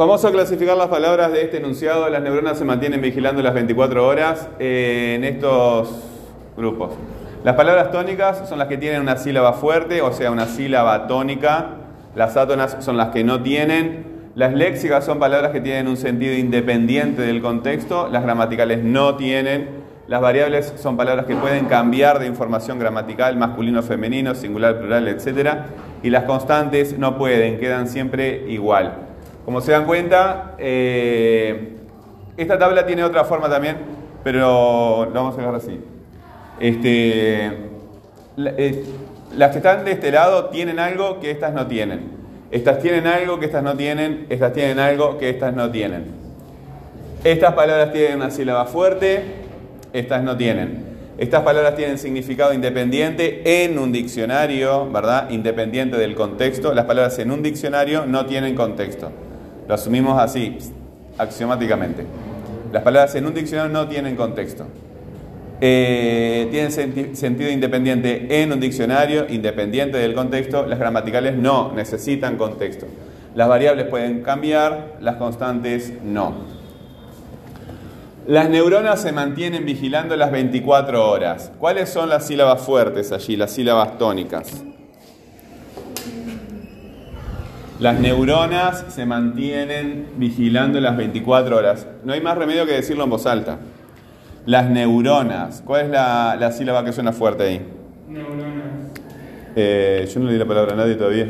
Vamos a clasificar las palabras de este enunciado. Las neuronas se mantienen vigilando las 24 horas eh, en estos grupos. Las palabras tónicas son las que tienen una sílaba fuerte, o sea, una sílaba tónica. Las átonas son las que no tienen. Las léxicas son palabras que tienen un sentido independiente del contexto. Las gramaticales no tienen. Las variables son palabras que pueden cambiar de información gramatical, masculino, femenino, singular, plural, etc. Y las constantes no pueden, quedan siempre igual. Como se dan cuenta, eh, esta tabla tiene otra forma también, pero vamos a dejar así. Este, eh, las que están de este lado tienen algo que estas no tienen. Estas tienen algo que estas no tienen, estas tienen algo que estas no tienen. Estas palabras tienen una sílaba fuerte, estas no tienen. Estas palabras tienen significado independiente en un diccionario, ¿verdad? Independiente del contexto. Las palabras en un diccionario no tienen contexto. Lo asumimos así, axiomáticamente. Las palabras en un diccionario no tienen contexto. Eh, tienen sentido independiente en un diccionario, independiente del contexto. Las gramaticales no necesitan contexto. Las variables pueden cambiar, las constantes no. Las neuronas se mantienen vigilando las 24 horas. ¿Cuáles son las sílabas fuertes allí, las sílabas tónicas? Las neuronas se mantienen vigilando las 24 horas. No hay más remedio que decirlo en voz alta. Las neuronas. ¿Cuál es la, sílaba que suena fuerte ahí? Neuronas. Eh, yo no le di la palabra a nadie todavía.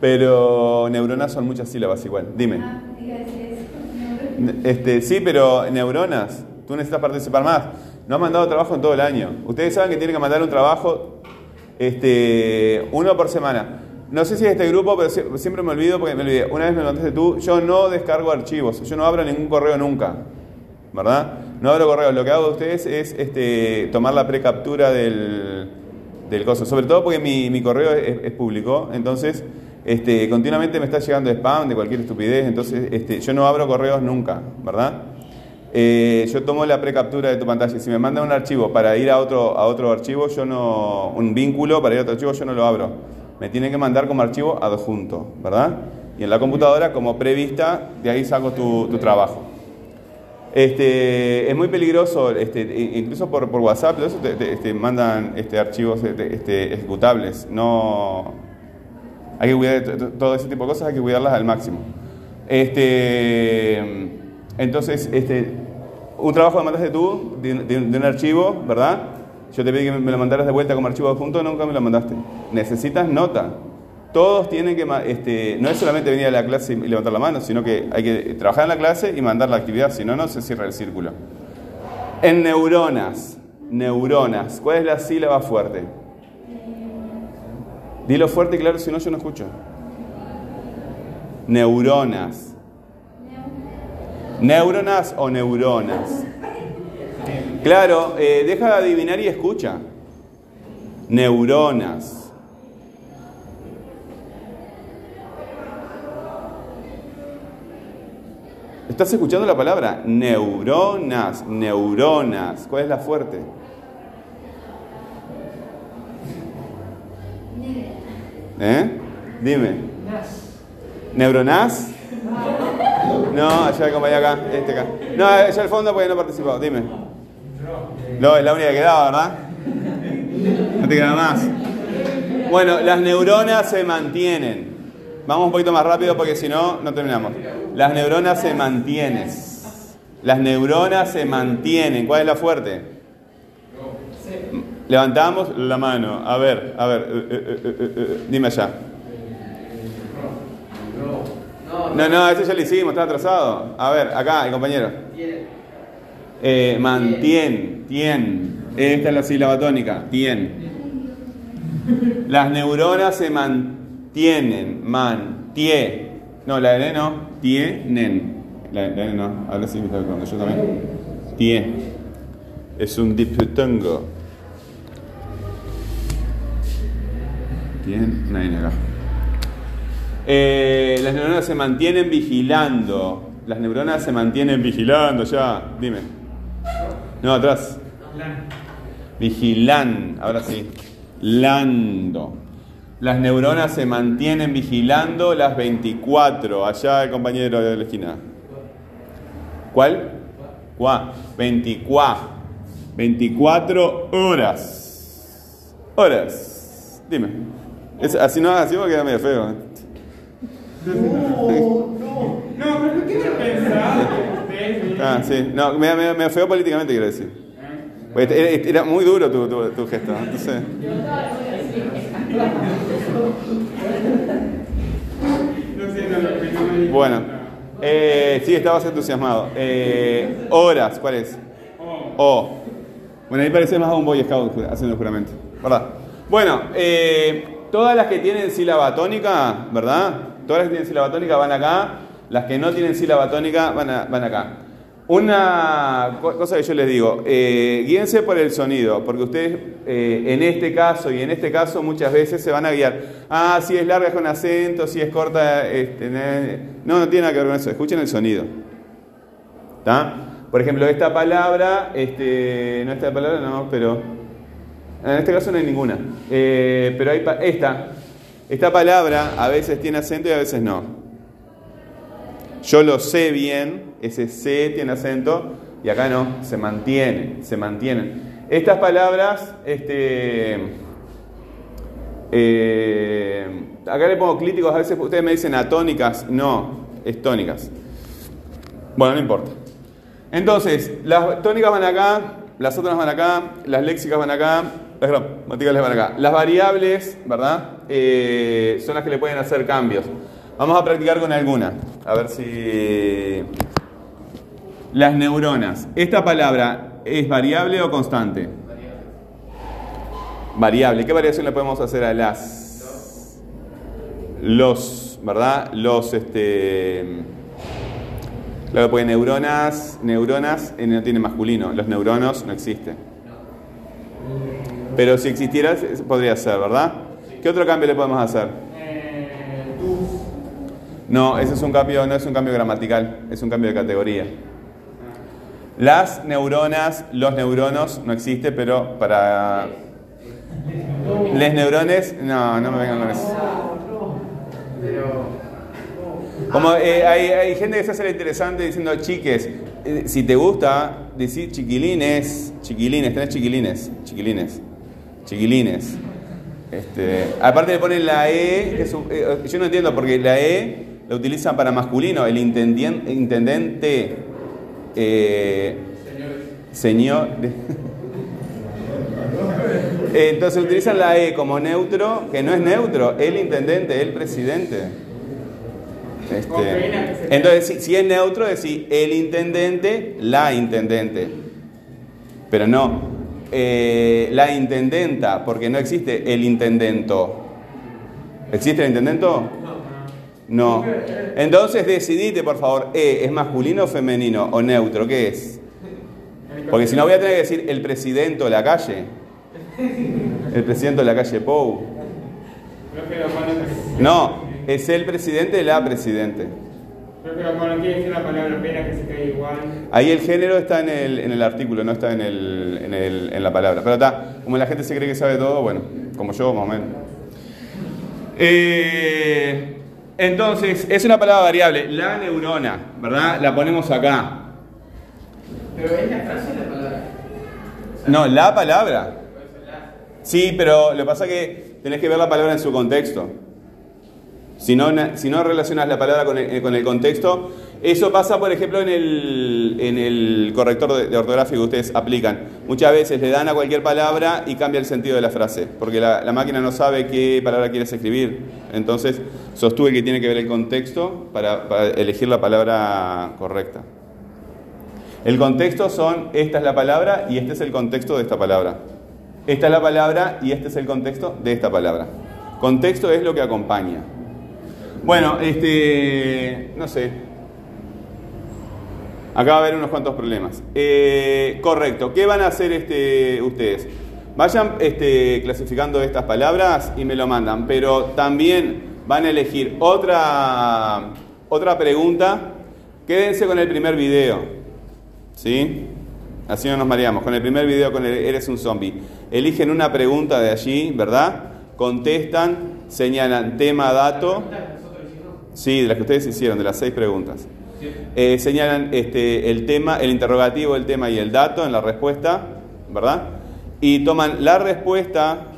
Pero neuronas son muchas sílabas igual. Dime. Este, sí, pero neuronas. Tú necesitas participar más. No han mandado trabajo en todo el año. Ustedes saben que tienen que mandar un trabajo este, uno por semana. No sé si es este grupo, pero siempre me olvido porque me olvidé. Una vez me contaste tú, yo no descargo archivos, yo no abro ningún correo nunca, ¿verdad? No abro correos. Lo que hago de ustedes es este, tomar la precaptura del, del coso. Sobre todo porque mi, correo es, público, entonces este, continuamente me está llegando spam de cualquier estupidez, entonces este, yo no abro correos nunca, ¿verdad? Eh, yo tomo la precaptura de tu pantalla. Si me manda un archivo para ir a otro, a otro archivo, yo no. un vínculo para ir a otro archivo, yo no lo abro me tiene que mandar como archivo adjunto, ¿verdad? Y en la computadora, como prevista, de ahí saco tu, trabajo. Este, es muy peligroso, este, incluso por, WhatsApp, eso te, este, mandan este, archivos este, ejecutables. No, hay que cuidar todo ese tipo de cosas, hay que cuidarlas al máximo. Este, entonces, este, un trabajo que mandaste tú de, de un archivo, ¿verdad? Yo te pedí que me lo mandaras de vuelta como archivo adjunto, nunca me lo mandaste. Necesitas nota. Todos tienen que, este, no es solamente venir a la clase y levantar la mano, sino que hay que trabajar en la clase y mandar la actividad, si no, no se cierra el círculo. En neuronas, neuronas, ¿cuál es la sílaba fuerte? Dilo fuerte y claro, si no, yo no escucho. Neuronas. ¿Neuronas o neuronas? Claro, eh, deja de adivinar y escucha. Neuronas. ¿Estás escuchando la palabra? Neuronas, neuronas. ¿Cuál es la fuerte? ¿Eh? Dime. ¿Neuronas? No, allá acompañé acá, este acá. No, allá al fondo porque no participado, dime. No, es la única que quedaba, ¿verdad? No te queda más. Bueno, las neuronas se mantienen. Vamos un poquito más rápido porque si no, no terminamos. Las neuronas se mantienen. Las neuronas se mantienen. ¿Cuál es la fuerte? Levantamos la mano. A ver, a ver. Eh, eh, eh, dime allá. No, no, ese ya lo hicimos, está atrasado. A ver, acá, el compañero. Mantien, tien. Esta es la sílaba tónica, tien. Las neuronas se mantienen, mantie. No, la N no, tienen. La, N no, ahora sí me está cuando yo también. Tie. Es un diptongo. Tien, una N acá. Eh, las neuronas se mantienen vigilando. Las neuronas se mantienen vigilando, ya, dime. No, atrás. Vigilan, ahora sí. Lando. Las neuronas se mantienen vigilando las 24. Allá compañero de la esquina. ¿Cuál? Cuá. 24. 24 horas. Horas. Dime. Es, así no, así va a quedar medio feo. ¿eh? No, no, no, pero no tiene pensado ustedes. Ah, sí. No, me, me, me feo políticamente, quiero decir. Pues Era, era muy duro tu, tu, tu gesto. Entonces, bueno. Eh, sí, estabas entusiasmado. Eh, horas, ¿cuál es? O. Bueno, ahí parece más a un Boy Scout haciendo el juramento. ¿Verdad? Bueno, eh, todas las que tienen sílaba tónica, ¿verdad? Todas las que tienen sílaba tónica van acá. Las que no tienen sílaba tónica van, a- van acá. Una co- cosa que yo les digo, eh, guíense por el sonido, porque ustedes eh, en este caso y en este caso muchas veces se van a guiar. Ah, si es larga es con acento, si es corta, este, no, no tiene nada que ver con eso. Escuchen el sonido. ¿Está? Por ejemplo, esta palabra, este, no esta palabra, no, pero en este caso no hay ninguna. Eh, pero hay pa- esta, esta palabra a veces tiene acento y a veces no. Yo lo sé bien, ese C tiene acento y acá no, se mantiene, se mantienen. Estas palabras, este, eh, acá le pongo clíticos, a veces ustedes me dicen atónicas, no, es tónicas. Bueno, no importa. Entonces, las tónicas van acá, las otras van acá, las léxicas van acá, gramaticales van acá. Las variables, ¿verdad? Eh, son las que le pueden hacer cambios. Vamos a practicar con alguna. A ver si... Las neuronas. ¿Esta palabra es variable o constante? Variable. ¿Qué variación le podemos hacer a las? Los, ¿verdad? Los, este... Claro, porque neuronas, neuronas eh, no tiene masculino, los neuronos no existen. Pero si existiera, podría ser, ¿verdad? ¿Qué otro cambio le podemos hacer? No, ese es un cambio, no es un cambio gramatical, es un cambio de categoría. Las neuronas, los neuronos no existe, pero para les neurones, no, no me vengan con eso. Como eh, hay, gente que se hace la interesante diciendo chiques, eh, si te gusta decir chiquilines, chiquilines, tenés chiquilines, chiquilines, chiquilines. Este, aparte le ponen la E, que es un- eh, yo no entiendo porque la E la utilizan para masculino, el intendien- intendente, eh, señor. Eh, Entonces utilizan la E como neutro, que no es neutro, el intendente, el presidente. Este, entonces, si, si es neutro, decir el intendente, la intendente. Pero no, eh, la intendenta, porque no existe el intendento. ¿Existe el intendento? No. Entonces decidite, por favor, E, ¿es masculino o femenino o neutro? ¿Qué es? Porque si no voy a tener que decir el presidente de la calle. El presidente de la calle Pou. No, es el presidente de la presidente. Creo que cuando quiere decir la palabra pena que se cae igual. Ahí el género está en el, en el artículo, no está en, el, en, el- en la palabra. Pero está, como la gente se cree que sabe todo, bueno, como yo más o menos. Eh, entonces, es una palabra variable, la neurona, ¿verdad? La ponemos acá. Pero es la frase o la palabra. No, la palabra. Sí, pero lo que pasa es que tenés que ver la palabra en su contexto. Si no, si no relacionas la palabra con el, con el contexto, eso pasa, por ejemplo, en el, en el corrector de, de ortografía que ustedes aplican. Muchas veces le dan a cualquier palabra y cambia el sentido de la frase, porque la, la máquina no sabe qué palabra quieres escribir. Entonces, sostuve que tiene que ver el contexto para, para elegir la palabra correcta. El contexto son, esta es la palabra y este es el contexto de esta palabra. Esta es la palabra y este es el contexto de esta palabra. Contexto es lo que acompaña. Bueno, este, no sé. Acá va a haber unos cuantos problemas. Eh, correcto. ¿Qué van a hacer este, ustedes? Vayan este, clasificando estas palabras y me lo mandan, pero también van a elegir otra, otra pregunta. Quédense con el primer video. ¿Sí? Así no nos mareamos. Con el primer video, con el Eres un zombie. Eligen una pregunta de allí, ¿verdad? Contestan señalan tema, dato. Sí, de las que ustedes hicieron, de las seis preguntas. Eh, señalan este, el tema, el interrogativo, el tema y el dato en la respuesta, ¿verdad? Y toman la respuesta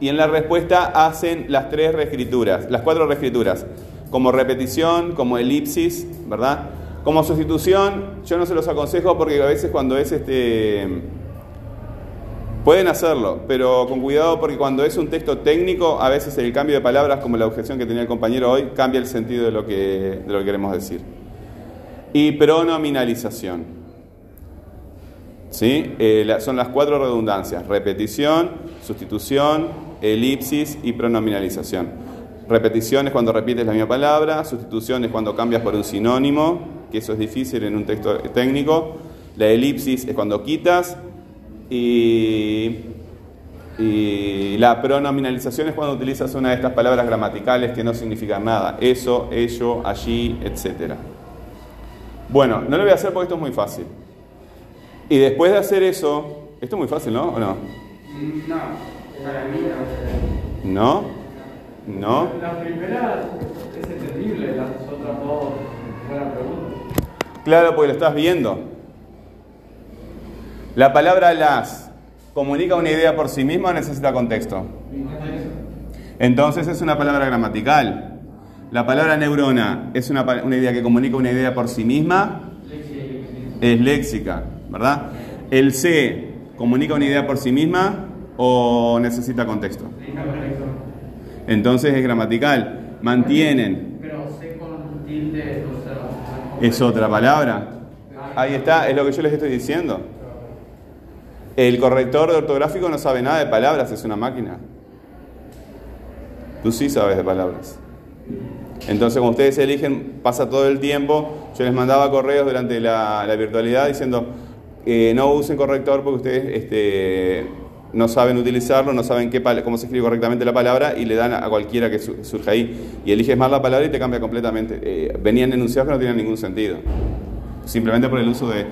y en la respuesta hacen las tres reescrituras, las cuatro reescrituras, como repetición, como elipsis, ¿verdad? Como sustitución, yo no se los aconsejo porque a veces cuando es este Pueden hacerlo, pero con cuidado porque cuando es un texto técnico, a veces el cambio de palabras, como la objeción que tenía el compañero hoy, cambia el sentido de lo que, de lo que queremos decir. Y pronominalización. ¿Sí? Eh, son las cuatro redundancias, repetición, sustitución, elipsis y pronominalización. Repetición es cuando repites la misma palabra, sustitución es cuando cambias por un sinónimo, que eso es difícil en un texto técnico. La elipsis es cuando quitas y, la pronominalización es cuando utilizas una de estas palabras gramaticales que no significan nada. Eso, ello, allí, etc. Bueno, no lo voy a hacer porque esto es muy fácil. Y después de hacer eso, esto es muy fácil, ¿no? ¿O no? No, para mí no. ¿No? ¿No? La primera es entendible, las otras dos, buena pregunta. Claro, porque lo estás viendo. ¿La palabra las comunica una idea por sí misma o necesita contexto? Entonces es una palabra gramatical. La palabra neurona es una, idea que comunica una idea por sí misma. Es léxica, ¿verdad? El C comunica una idea por sí misma o necesita contexto. Entonces es gramatical. Mantienen. Es otra palabra. Ahí está, es lo que yo les estoy diciendo. El corrector ortográfico no sabe nada de palabras, es una máquina. Tú sí sabes de palabras. Entonces, como ustedes eligen, pasa todo el tiempo. Yo les mandaba correos durante la, virtualidad diciendo, eh, no usen corrector porque ustedes este, no saben utilizarlo, no saben qué, cómo se escribe correctamente la palabra y le dan a cualquiera que surja ahí. Y eliges mal la palabra y te cambia completamente. Eh, venían enunciados que no tenían ningún sentido. Simplemente por el uso de,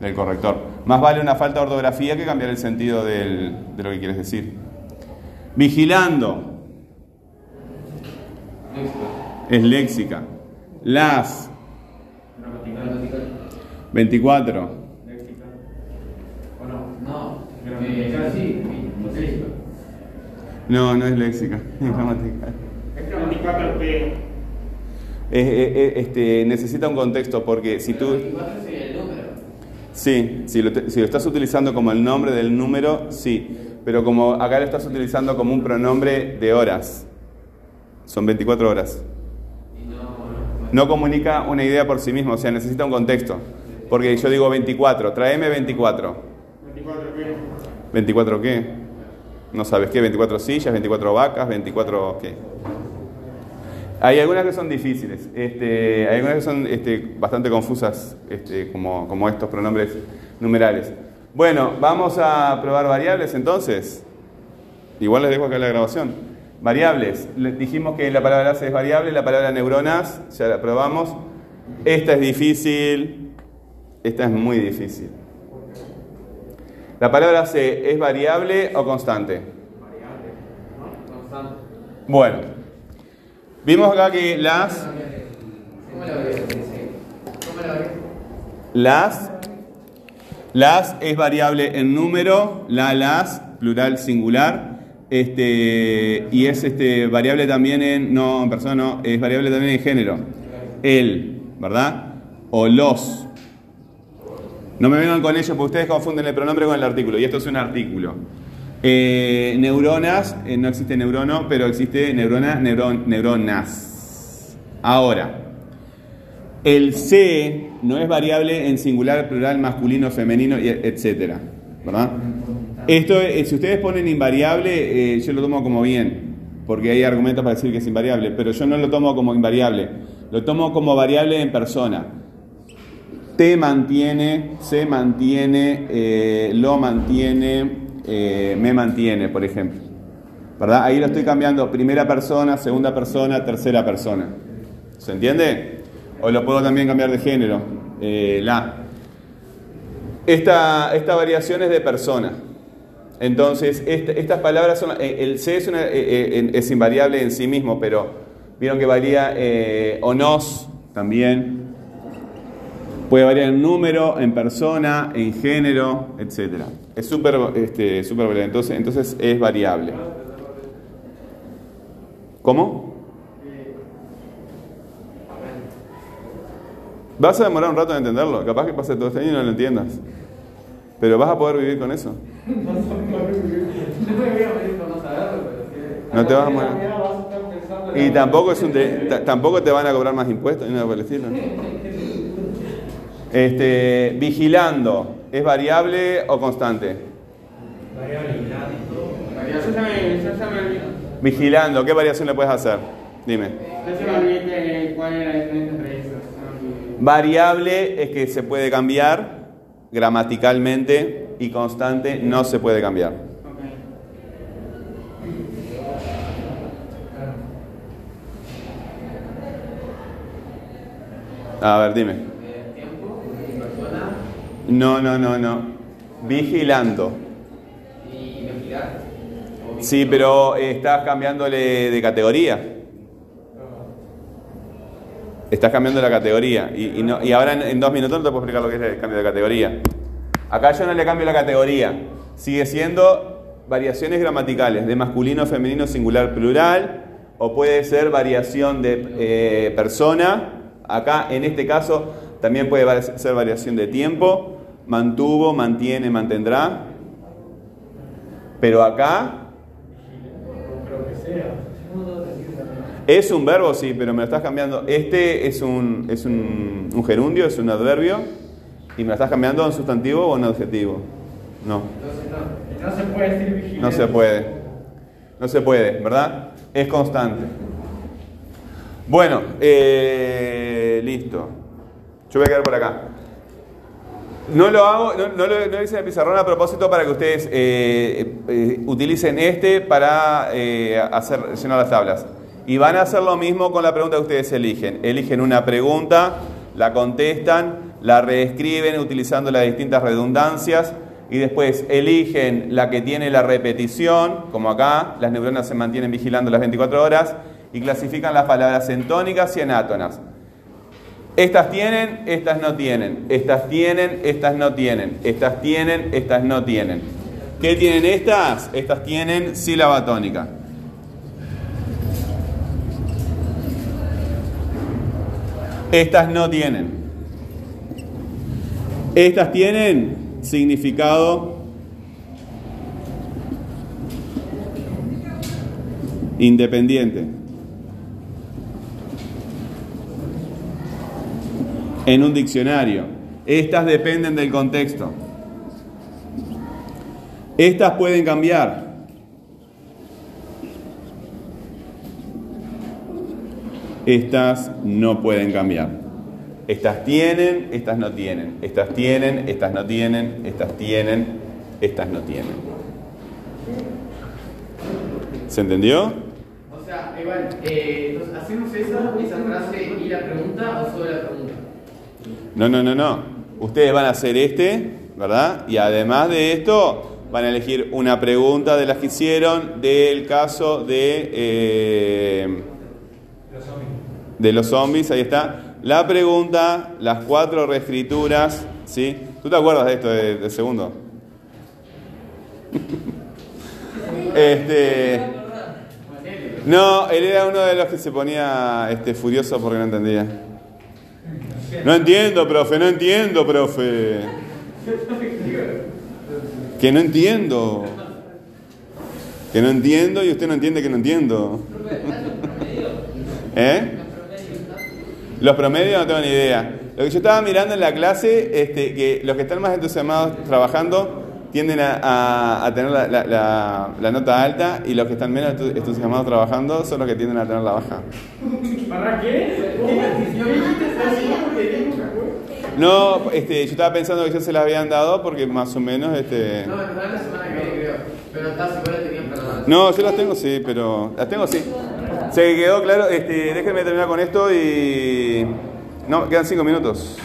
del corrector. Más vale una falta de ortografía que cambiar el sentido de lo que quieres decir. Vigilando. Es léxica. Las. 24. No, no es léxica, es gramatical. Es gramatical, este, necesita un contexto porque si tú... Sí, si lo, estás utilizando como el nombre del número, sí. Pero como acá lo estás utilizando como un pronombre de horas. Son 24 horas. No comunica una idea por sí mismo, o sea, necesita un contexto. Porque yo digo 24, tráeme 24. ¿24 qué? ¿24 qué? No sabes qué, 24 sillas, 24 vacas, 24 qué. Hay algunas que son difíciles, este, hay algunas que son este, bastante confusas, este, como, como estos pronombres numerales. Bueno, vamos a probar variables entonces. Igual les dejo acá la grabación. Variables. Les dijimos que la palabra C es variable, la palabra neuronas, ya la probamos. Esta es difícil, esta es muy difícil. ¿La palabra C es variable o constante? Variable. ¿No? Constante. Bueno. Vimos acá que las... Las... Las es variable en número, la, las, plural singular, este, y es este, variable también en, no, en persona no, es variable también en género. El, ¿verdad? O los. No me vengan con ello porque ustedes confunden el pronombre con el artículo, y esto es un artículo. Eh, neuronas, eh, no existe neurono, pero existe neurona, neuronas. Ahora, el C no es variable en singular, plural, masculino, femenino, etcétera, ¿verdad? Esto, eh, si ustedes ponen invariable, yo lo tomo como bien, porque hay argumentos para decir que es invariable, pero yo no lo tomo como invariable, lo tomo como variable en persona. T mantiene, se mantiene, lo mantiene, eh, me mantiene, por ejemplo. ¿Verdad? Ahí lo estoy cambiando primera persona, segunda persona, tercera persona. ¿Se entiende? O lo puedo también cambiar de género. Eh, la. Esta, esta variación es de persona. Entonces, estas palabras son. eh, El C es, es invariable en sí mismo, pero vieron que varía o nos también. Puede variar en número, en persona, en género, etc. Es súper este, súper variable, entonces, entonces es variable. ¿Cómo? Vas a demorar un rato en entenderlo. Capaz que pase todo este año y no lo entiendas. Pero vas a poder vivir con eso. No te vas a morir. Y tampoco, es un de- ta- tampoco te van a cobrar más impuestos ni nada por. Este, vigilando, ¿es variable o constante? Olvidó. Vigilando, ¿qué variación le puedes hacer? Dime. Variable es que se puede cambiar gramaticalmente y constante no se puede cambiar. A ver, dime. No, no, no, no. Vigilando. y Sí, pero eh, estás cambiándole de categoría. Estás cambiando la categoría. Y, y no- y ahora en, dos minutos no te puedo explicar lo que es el cambio de categoría. Acá yo no le cambio la categoría. Sigue siendo variaciones gramaticales de masculino, femenino, singular, plural. O puede ser variación de eh, persona. Acá en este caso también puede ser variación de tiempo. Mantuvo, mantiene, mantendrá. Pero acá Es un verbo, sí, pero me lo estás cambiando. Este es un, es un, un gerundio, es un adverbio, y me lo estás cambiando a un sustantivo o a un adjetivo. No, Entonces no. No se puede decir vigilante. no se puede. No se puede, ¿verdad? Es constante. Bueno, eh, listo. Yo voy a quedar por acá. No lo hago, no, no lo, no hice en el pizarrón a propósito para que ustedes eh, eh, utilicen este para eh, hacer llenar las tablas. Y van a hacer lo mismo con la pregunta que ustedes eligen. Eligen una pregunta, la contestan, la reescriben utilizando las distintas redundancias y después eligen la que tiene la repetición, como acá, las neuronas se mantienen vigilando las 24 horas y clasifican las palabras en tónicas y en átonas. Estas tienen, estas no tienen. Estas tienen, estas no tienen. Estas tienen, estas no tienen. ¿Qué tienen estas? Estas tienen sílaba tónica. Estas no tienen. Estas tienen significado independiente. En un diccionario. Estas dependen del contexto. Estas pueden cambiar. Estas no pueden cambiar. Estas tienen, estas no tienen. Estas tienen, estas no tienen. Estas tienen, estas no tienen. ¿Se entendió? O sea, igual, eh, entonces, ¿hacemos esa frase y la pregunta o solo la pregunta? No, no, no, no. Ustedes van a hacer este, ¿verdad? Y además de esto, van a elegir una pregunta de las que hicieron del caso de, eh, de los zombies. Ahí está. La pregunta, las cuatro reescrituras, ¿sí? ¿Tú te acuerdas de esto de, de segundo? este. No, él era uno de los que se ponía este, furioso porque no entendía. No entiendo, profe, no entiendo, profe. Que no entiendo. Que no entiendo y usted no entiende que no entiendo. ¿Eh? Los promedios no tengo ni idea. Lo que yo estaba mirando en la clase, este, que los que están más entusiasmados trabajando tienden a, a- a tener la, la- la- la nota alta y los que están menos entu- entusiasmados trabajando son los que tienden a tener la baja. ¿Para qué? No, este, yo estaba pensando que ya se las habían dado porque más o menos... Este... No, en la semana que viene creo. Pero la perdón. No, yo las tengo, sí, pero las tengo, sí. Se quedó claro, este, déjenme terminar con esto y... No, quedan cinco minutos.